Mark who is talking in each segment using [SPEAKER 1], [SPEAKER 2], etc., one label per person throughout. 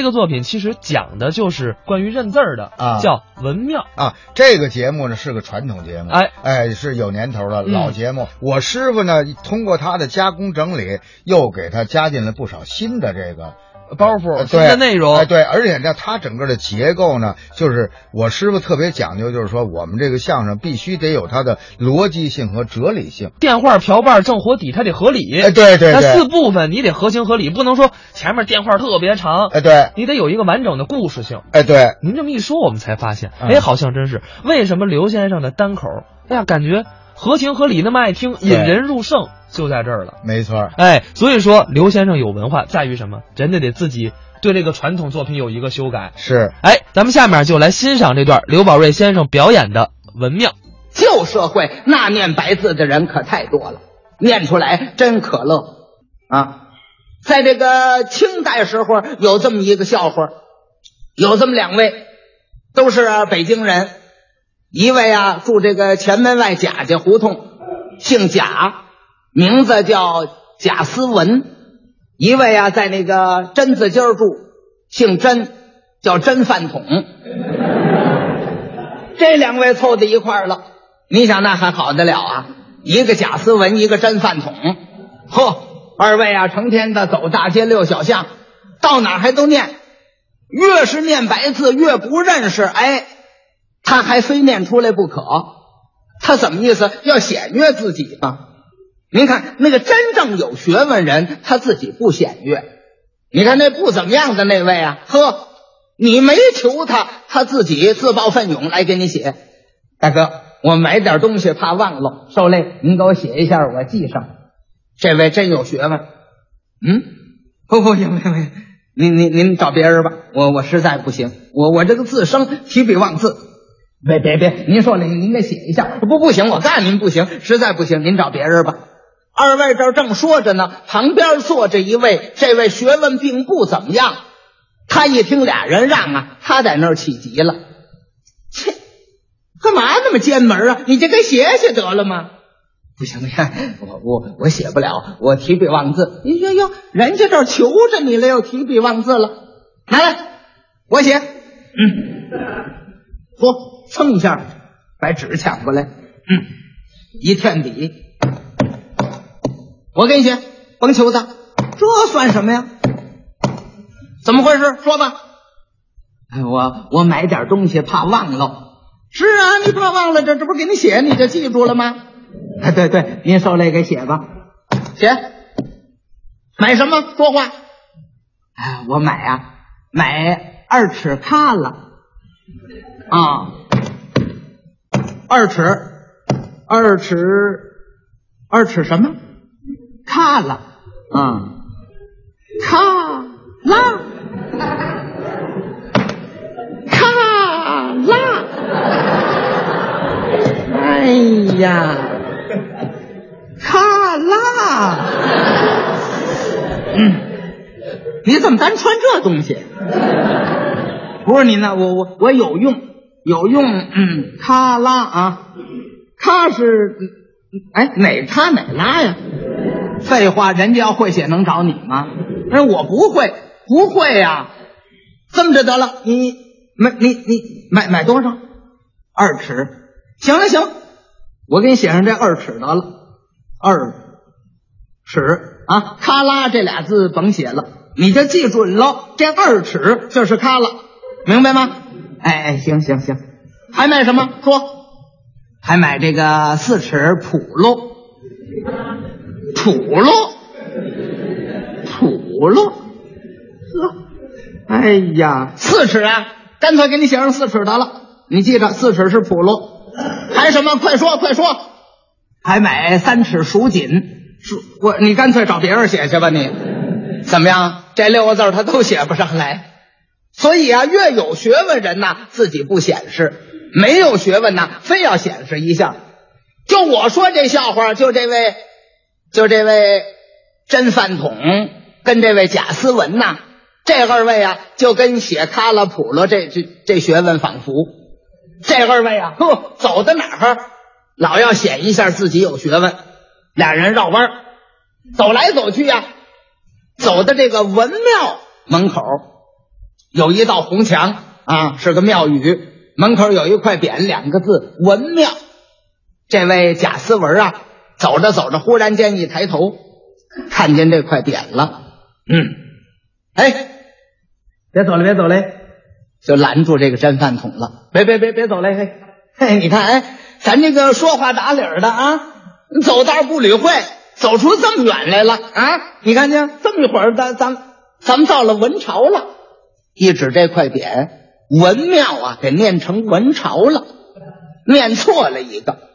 [SPEAKER 1] 这个作品其实讲的就是关于认字儿的
[SPEAKER 2] 啊
[SPEAKER 1] 叫文庙。
[SPEAKER 2] 啊，这个节目呢是个传统节目，
[SPEAKER 1] 哎
[SPEAKER 2] 哎，是有年头的
[SPEAKER 1] 嗯
[SPEAKER 2] 老节目。我师傅呢，通过他的加工整理，又给他加进了不少新的这个
[SPEAKER 1] 包袱、
[SPEAKER 2] 呃
[SPEAKER 1] 新的
[SPEAKER 2] 对
[SPEAKER 1] 内容，
[SPEAKER 2] 哎，对，而且呢，它整个的结构呢，就是我师傅特别讲究，就是说我们这个相声必须得有它的逻辑性和哲理性。
[SPEAKER 1] 电话、瓢把、正火底，它得合理。
[SPEAKER 2] 哎，对对
[SPEAKER 1] 它四，部分你得合情合理，不能说前面电话特别长，
[SPEAKER 2] 哎对，
[SPEAKER 1] 你得有一个完整的故事性。
[SPEAKER 2] 哎对，
[SPEAKER 1] 您这么一说，我们才发现，
[SPEAKER 2] 嗯
[SPEAKER 1] 哎，好像真是为什么刘先生的单口，哎呀，感觉合情合理，那么爱听，引人入胜，就在这儿了。
[SPEAKER 2] 没错儿。
[SPEAKER 1] 哎，所以说刘先生有文化在于什么？人家得自己对这个传统作品有一个修改。
[SPEAKER 2] 是，
[SPEAKER 1] 哎，咱们下面就来欣赏这段刘宝瑞先生表演的《文庙》。
[SPEAKER 3] 旧社会那念白字的人可太多了，念出来真可乐啊！在这个清代时候，有这么一个笑话，有这么两位，都是啊北京人，一位啊住这个前门外贾家胡同，姓贾，名字叫贾思文；一位啊在那个榛子街儿住，姓甄，叫甄饭桶。这两位凑在一块儿了，你想那还好得了啊？一个贾思文，一个甄饭桶，呵，二位啊，成天的走大街溜小巷，到哪儿还都念，越是念白字越不认识，哎，他还非念出来不可，他怎么意思？要显越自己啊？您看那个真正有学问人，他自己不显悦。你看那不怎么样的那位啊，呵，你没求他，他自己自报奋勇来给你写。大哥，我买点东西怕忘了，受累您给我写一下，我记上。这位真有学问。嗯，不不行不行不行，您您您找别人吧，我我实在不行，我我这个字生提笔忘字。别别别，您说了您您给写一下，不不行，我告诉您不行，实在不行，您找别人吧。二位这儿正说着呢，旁边坐着一位，这位学问并不怎么样。他一听俩人让啊，他在那儿起急了。切，干嘛那么奸门啊？你就给写写得了吗？不行不行，我我我写不了，我提笔忘字。哟哟，人家这儿求着你了，又提笔忘字了，拿来，我写。嗯，说蹭一下，把纸抢过来。嗯，一添笔，我给你写，甭求他，这算什么呀？怎么回事？说吧。哎，我我买点东西怕忘了。是啊，你怕忘了，这这不给你写，你就记住了吗？哎，对对，您受累给写吧，写。买什么？说话。哎，我买啊，买二尺卡了。啊，二尺，二尺，二尺什么？卡了。啊，卡拉，卡拉。哎呀，卡拉。嗯，你怎么单穿这东西？不是您呢，我我我有用，有用。嗯，卡拉啊，卡是，哎，哪卡哪拉呀？废话，人家要会写能找你吗？哎，我不会，不会呀、这么着得了，你买你你买买多少？二尺。行了行，我给你写上这二尺得了，二尺啊，咔啦这俩字甭写了，你就记准了，这二尺就是咔了，明白吗？哎哎，行行行，还买什么？说，还买这个四尺谱喽，谱喽，谱喽，呵，哎呀，四尺啊，干脆给你写上四尺得了，你记着，四尺是谱喽。还什么？快说，快说！还买三尺蜀锦，蜀我你干脆找别人写去吧，你怎么样？这六个字他都写不上来，所以啊，越有学问人呐，自己不显示；没有学问呐，非要显示一下。就我说这笑话，就这位，就这位真饭桶跟这位贾思文呐，这二位啊，就跟写卡拉普罗这这这学问仿佛。这二位啊，呵，走到哪儿老要显一下自己有学问。俩人绕弯儿走来走去呀、走到这个文庙门口，有一道红墙啊，是个庙宇，门口有一块匾，两个字“文庙”。这位贾思文啊，走着走着，忽然间一抬头，看见这块匾了。嗯，哎，别走了，别走嘞，就拦住这个真饭桶了。别别别别走嘞，嘿，嘿，你看，哎，咱这个说话打理的啊，走道不理会，走出这么远来了啊！你看见这么一会儿，咱咱咱们到了文朝了。一指这块匾，文庙啊，给念成文朝了，念错了一个。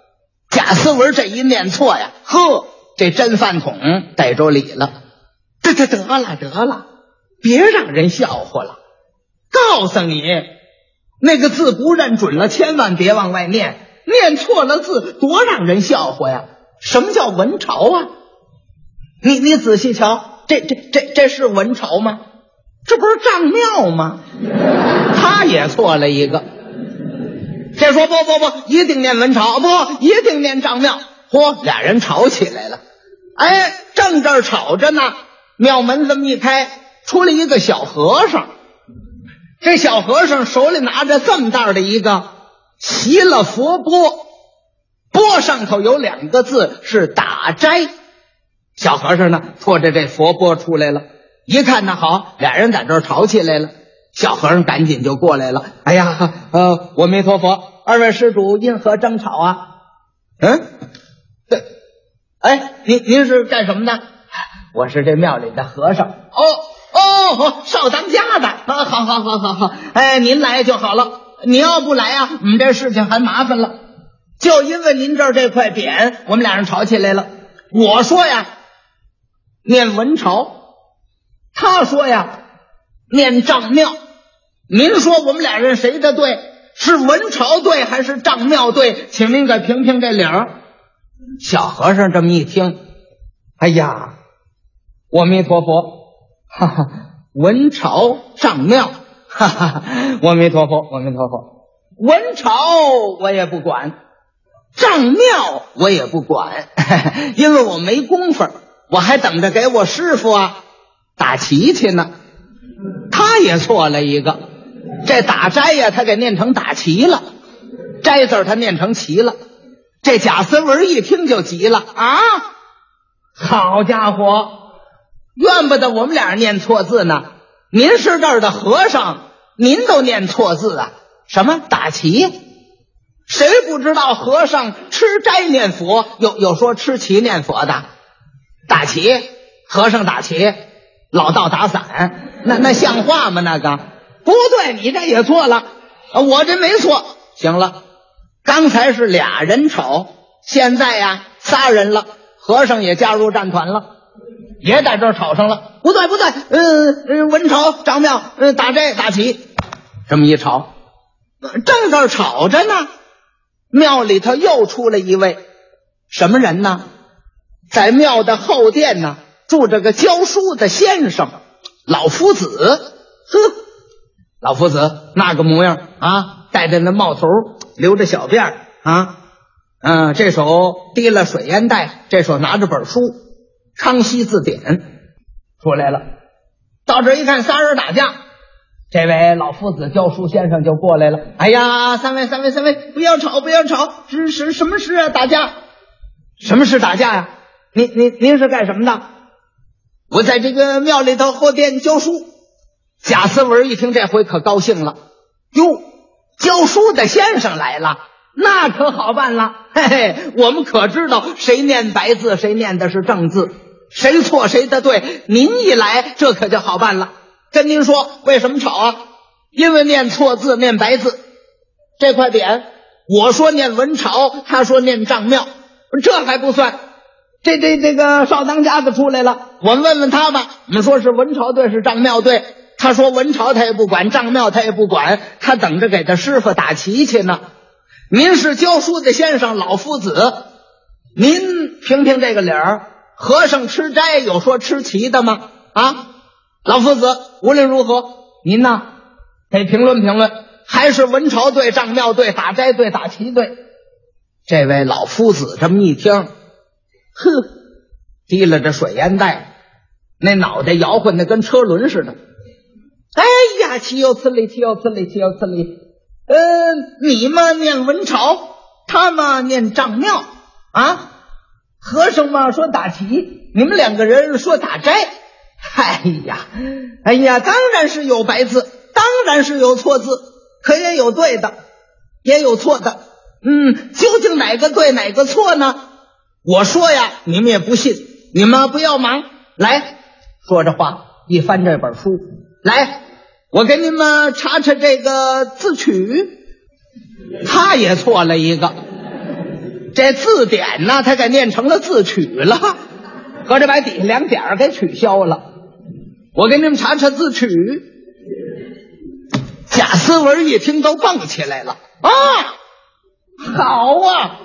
[SPEAKER 3] 贾思文这一念错呀，呵，这真饭桶逮着理了。得得得了得了，别让人笑话了。告诉你，那个字不认准了，千万别往外念。念错了字，多让人笑话呀！什么叫文朝啊？你你仔细瞧，这这这这是文朝吗？这不是丈庙吗？他也错了一个。这说不不不，一定念文朝，不一定念丈庙。嚯，俩人吵起来了。哎，正这儿吵着呢。庙门这么一开，出来一个小和尚。这小和尚手里拿着这么大的一个齐了佛钵，钵上头有两个字是打斋。小和尚呢，拖着这佛钵出来了，一看那好，俩人在这儿吵起来了。小和尚赶紧就过来了。哎呀，呃，阿弥陀佛，二位施主因何争吵啊？嗯，对，哎，您您是干什么的？我是这庙里的和尚。哦哦，少当家的。啊，好好好好好。哎，您来就好了。你要不来啊，我们这事情还麻烦了。就因为您这儿这块匾，我们俩人吵起来了。我说呀，念文朝；他说呀，念丈庙。您说我们俩人谁的对？是文朝对还是丈庙对？请您给评评这理儿。小和尚这么一听，哎呀！阿弥陀佛，哈哈，文朝丈庙，哈哈，阿弥陀佛，阿弥陀佛，文朝我也不管，丈庙我也不管，因为我没工夫，我还等着给我师傅啊打旗去呢。他也错了一个，这打斋呀，他给念成打旗了，斋字他念成旗了。这贾思文一听就急了啊！好家伙！怨不得我们俩人念错字呢。您是这儿的和尚，您都念错字啊？什么打旗？谁不知道和尚吃斋念佛，有有说吃齐念佛的？打旗，和尚打旗，老道打伞，那那像话吗？那个不对，你这也错了，我这没错。行了，刚才是俩人吵，现在呀仨人了，和尚也加入战团了。也在这吵上了，不对不对，嗯嗯，文朝张庙，嗯，打这打旗，这么一吵，正这吵着呢，庙里头又出来一位什么人呢？在庙的后殿呢，住着个教书的先生，老夫子。呵，老夫子那个模样啊，戴着那帽头，留着小辫啊，嗯，这手提了水烟袋，这手拿着本书。康熙字典出来了，到这一看，仨人打架。这位老夫子教书先生就过来了。哎呀，三位，三位，三位，不要吵，不要吵，是是什么事啊？打架？什么事打架呀？您您您是干什么的？我在这个庙里头后殿教书。贾思文一听，这回可高兴了。哟，教书的先生来了。那可好办了，嘿嘿，我们可知道谁念白字，谁念的是正字，谁错谁的对。您一来，这可就好办了。跟您说，为什么吵啊？因为念错字，念白字。这块匾，我说念文朝，他说念丈庙，这还不算。这这这个少当家的出来了，我们问问他吧。我们说是文朝对，是丈庙对。他说文朝他也不管，丈庙他也不管，他等着给他师傅打旗去呢。您是教书的先生老夫子，您评评这个理儿。和尚吃斋有说吃旗的吗？啊，老夫子，无论如何，您呢得评论评论，还是文朝队、丈庙队、打斋队、打旗队？这位老夫子这么一听，呵，提了这水烟袋，那脑袋摇晃的跟车轮似的。哎呀，岂有此理！岂有此理！岂有此理！呃，你嘛念文朝，他嘛念丈庙啊。和尚嘛说打题，你们两个人说打斋。哎呀，哎呀，当然是有白字，当然是有错字，可也有对的，也有错的。嗯，究竟哪个对哪个错呢？我说呀，你们也不信，你们不要忙。来，说着话，一翻这本书，来，我给你们查查这个字曲。他也错了一个，这字典呢，他给念成了字曲了，合着把底下两点给取消了。我给你们查查字曲。贾思文一听都蹦起来了啊！好啊，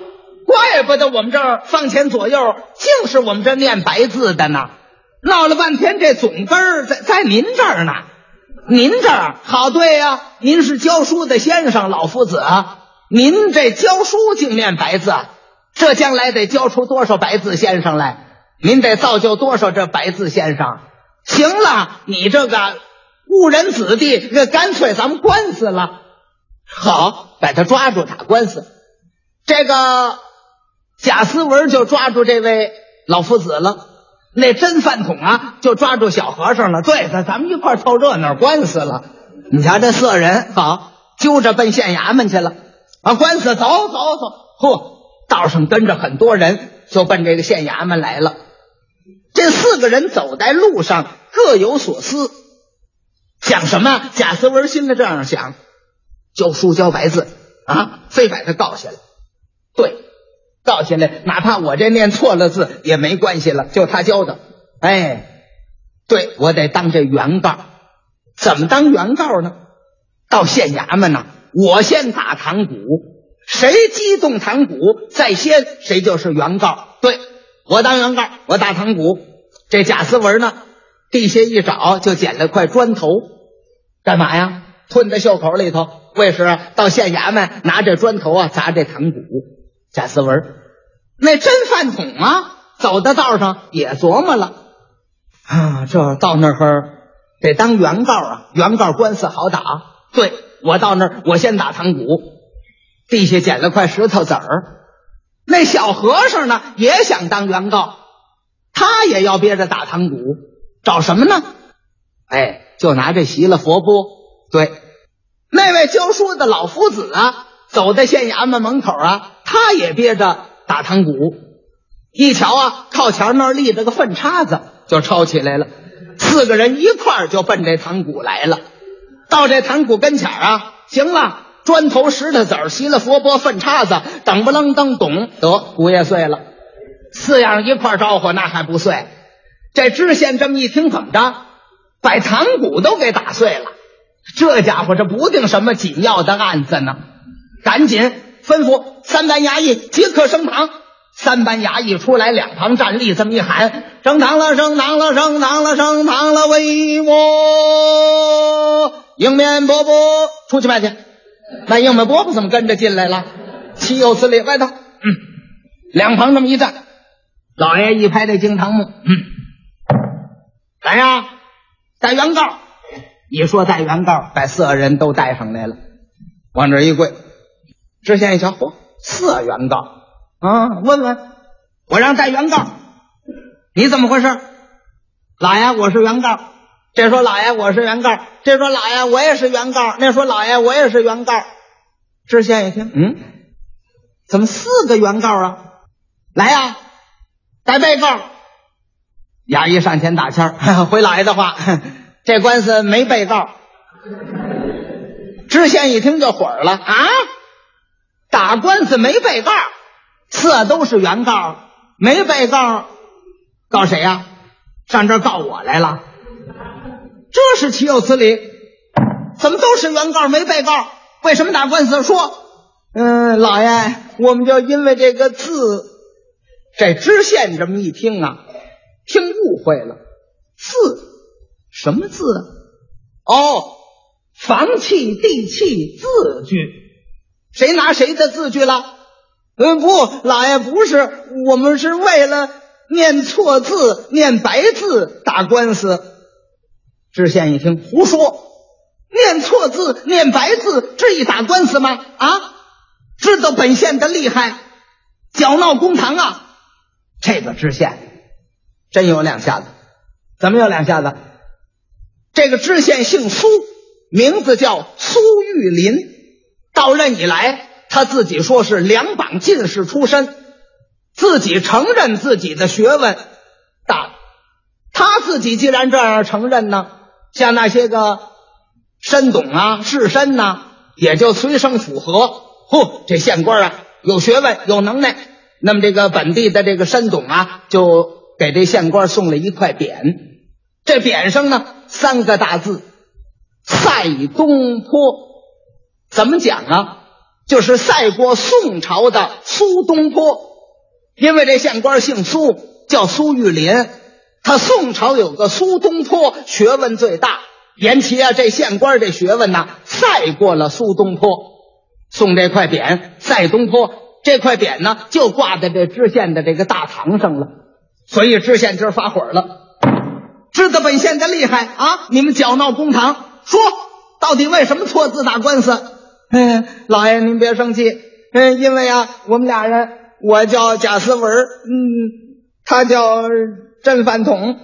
[SPEAKER 3] 怪不得我们这儿放前左右净是我们这念白字的呢。闹了半天，这总根儿在在您这儿呢。您这儿好对呀，您是教书的先生老夫子啊。您这教书净念白字，这将来得教出多少白字先生来？您得造就多少这白字先生？行了，你这个误人子弟，这干脆咱们官司了。好，把他抓住打官司。这个贾思文就抓住这位老夫子了，那真饭桶啊就抓住小和尚了。对，咱咱们一块凑热闹官司了。你瞧这色人，好揪着奔县衙门去了。啊，官司走走走，嚯，道上跟着很多人，就奔这个县衙门来了。这四个人走在路上，各有所思，想什么？贾思文心里这样想：教书教白字啊，非把他告下来。对，倒下来，哪怕我这念错了字也没关系了，就他教的。哎，对我得当这原告。怎么当原告呢？到县衙门呢，我先打堂鼓，谁激动堂鼓在先，谁就是原告。对。我当原告，我打堂鼓。这贾思文呢，地下一找就捡了块砖头，干嘛呀？吞在袖口里头。为是到县衙门拿这砖头啊砸这堂鼓。贾思文那真饭桶啊，走到道上也琢磨了啊，这到那儿得当原告啊，原告官司好打。对我到那儿，我先打堂鼓。地下捡了块石头子儿。那小和尚呢，也想当原告，他也要憋着打堂鼓，找什么呢？哎，就拿这席了佛钵。对，那位教书的老夫子啊，走在县衙门门口啊，他也憋着打堂鼓。一瞧啊，靠墙那儿立着个粪叉子，就抄起来了。四个人一块儿就奔这堂鼓来了。到这堂鼓跟前啊，行了。砖头、石头子儿、席了佛钵、粪叉子，噔不楞噔咚，得鼓也碎了。四样一块招呼，那还不碎？这知县这么一听，怎么着？把堂鼓都给打碎了。这家伙这不定什么紧要的案子呢？赶紧吩咐三班衙役即刻升堂。三班衙役出来，两旁站立，这么一喊：升堂了，升堂了，升堂了，升堂了！为我迎面伯伯出去拜去。那应门伯伯怎么跟着进来了？岂有此理！外头，嗯，两旁这么一站，老爷一拍这惊堂木，嗯，来呀，带原告。一说带原告，把四个人都带上来了，往这一跪。知县一瞧，嚯，四原告啊！问问，我让带原告，你怎么回事？老爷，我是原告。这说老爷我是原告，这说老爷我也是原告，那说老爷我也是原告。知县一听，嗯，怎么四个原告啊？来呀，带被告。衙役上前打签儿，回老爷的话，这官司没被告。知县一听就火了啊！打官司没被告，四都是原告，没被告，告谁呀？上这告我来了。这是岂有此理？怎么都是原告没被告？为什么打官司？说，嗯，老爷，我们就因为这个字。这知县这么一听啊，听误会了。字什么字？哦，房契、地契、字据。谁拿谁的字据了？呃，不，老爷不是，我们是为了念错字、念白字打官司。知县一听，胡说！念错字、念白字，至于打官司吗？啊，知道本县的厉害，搅闹公堂啊！这个知县真有两下子，怎么有两下子？这个知县姓苏，名字叫苏玉林。到任以来，他自己说是两榜进士出身，自己承认自己的学问大。他自己既然这样承认呢，像那些个申董啊、士绅呐，也就随声附和。嚯，这县官啊，有学问，有能耐。那么这个本地的这个申董啊，就给这县官送了一块匾，这匾上呢三个大字“赛东坡”。怎么讲啊？就是赛过宋朝的苏东坡，因为这县官姓苏，叫苏玉林。他宋朝有个苏东坡，学问最大。言其啊，这县官这学问呐，赛过了苏东坡。送这块匾，赛东坡。这块匾呢，就挂在这知县的这个大堂上了。所以知县今儿发火了，知道本县的厉害啊！你们搅闹公堂，说到底为什么错字打官司？嗯，老爷您别生气，嗯，因为啊，我们俩人，我叫贾思文，嗯，他叫甄饭桶。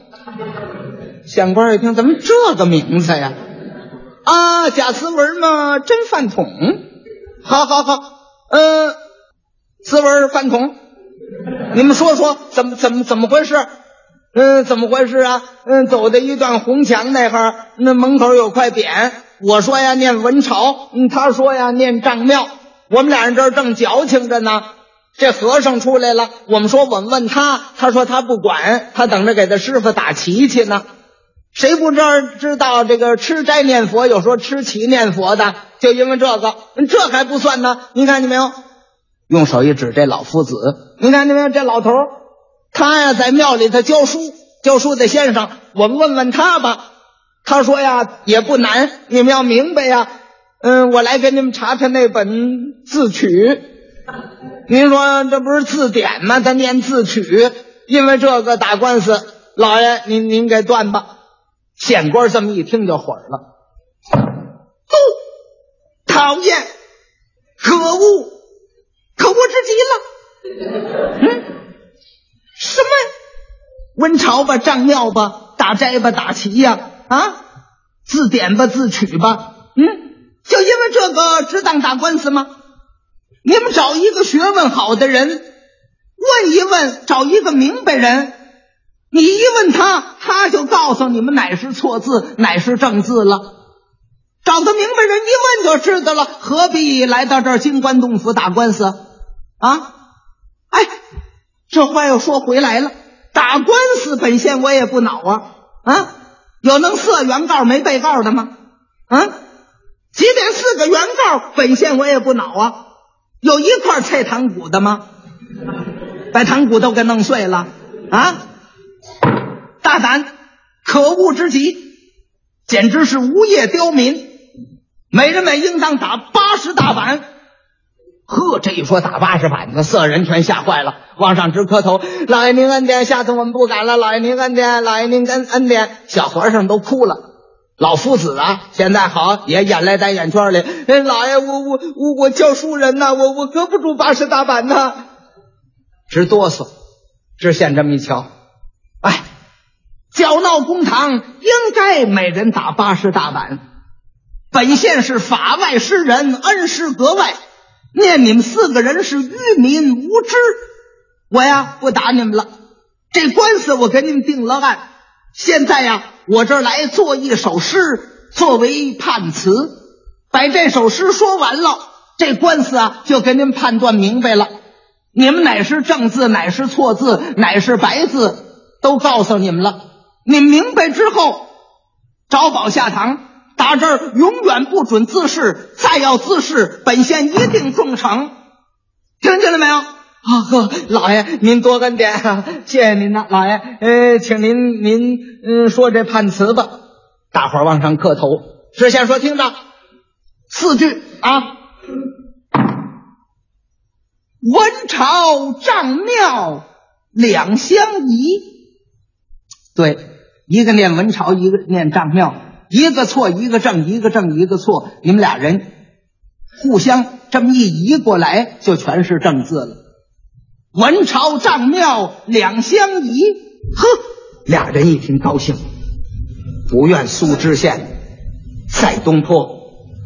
[SPEAKER 3] 县官一听，怎么这个名字呀？啊，贾思文嘛，甄饭桶。好好好，嗯，思文饭桶，你们说说怎么怎么怎么回事？嗯，怎么回事啊？嗯，走到一段红墙那哈，那门口有块匾。我说呀，念文朝。嗯，他说呀，念丈庙。我们俩人这儿正矫情着呢。这和尚出来了，我们说我们问他，他说他不管，他等着给他师傅打旗去呢。谁不知道知道这个吃斋念佛，有说吃旗念佛的，就因为这个，这还不算呢。你看见没有？用手一指这老夫子，你看见没有？这老头，他呀在庙里头教书，教书的先生，我们问问他吧。他说呀，也不难，你们要明白呀。嗯，我来给你们查查那本字曲。您说这不是字典吗？他念字曲，因为这个打官司，老爷您您给断吧。县官这么一听就火了，不讨厌，可恶，可恶之极了。嗯，什么温朝吧，丈庙吧，打斋吧，打旗呀？啊，自点吧，自取吧，嗯，就因为这个值当打官司吗？你们找一个学问好的人问一问，找一个明白人，你一问他，他就告诉你们哪是错字，哪是正字了。找个明白人一问就知道了，何必来到这儿金官洞府打官司啊？哎，这话又说回来了，打官司本县我也不恼啊啊！有能四原告没被告的吗？啊，即便四个原告，本县我也不恼啊。有一块菜糖骨的吗？把糖骨都给弄碎了啊！大胆，可恶之极，简直是无业刁民。每人每应当打八十大板。呵，这一说打八十板子，色人全吓坏了，往上直磕头。老爷您恩典，下次我们不敢了。老爷您恩典，老爷您恩恩典。小和尚都哭了，老夫子啊，现在好也眼泪在眼圈里。哎，老爷，我我我我教书人呐，我我搁不住八十大板呐，直哆嗦。知县这么一瞧，哎，搅闹公堂应该每人打八十大板。本县是法外施人，恩师格外。念你们四个人是愚民无知，我呀不打你们了。这官司我给你们定了案，现在呀我这儿来做一首诗作为判词，把这首诗说完了，这官司啊就给你们判断明白了。你们哪是正字，哪是错字，哪是白字，都告诉你们了。你明白之后，找宝下堂。打这儿永远不准自视，再要自视，本县一定重惩。听见了没有？啊呵，老爷您多恩典啊，谢谢您呐，老爷。呃，请您您嗯说这判词吧。大伙儿往上磕头。知县说：“听着，四句啊。文朝丈庙两相宜。对，一个念文朝，一个念丈庙。”一个错一个正，一个正一个错，你们俩人互相这么一移过来，就全是正字了。文朝丈庙两相宜，呵，俩人一听高兴。不愿苏知县，赛东坡，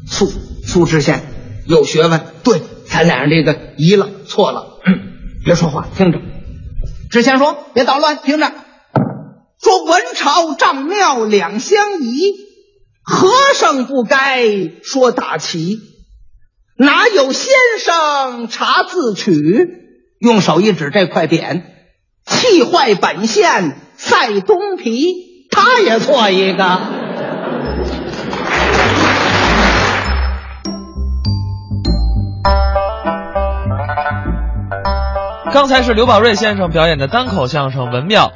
[SPEAKER 3] 苏苏知县有学问，对，咱俩人这个移了错了，别说话，听着。知县说：“别捣乱，听着。说文朝丈庙两相宜，和尚不该说大旗，哪有先生查字曲？用手一指这块匾，气坏本县赛东皮，他也错一个。”
[SPEAKER 1] 刚才是刘宝瑞先生表演的单口相声《文庙》。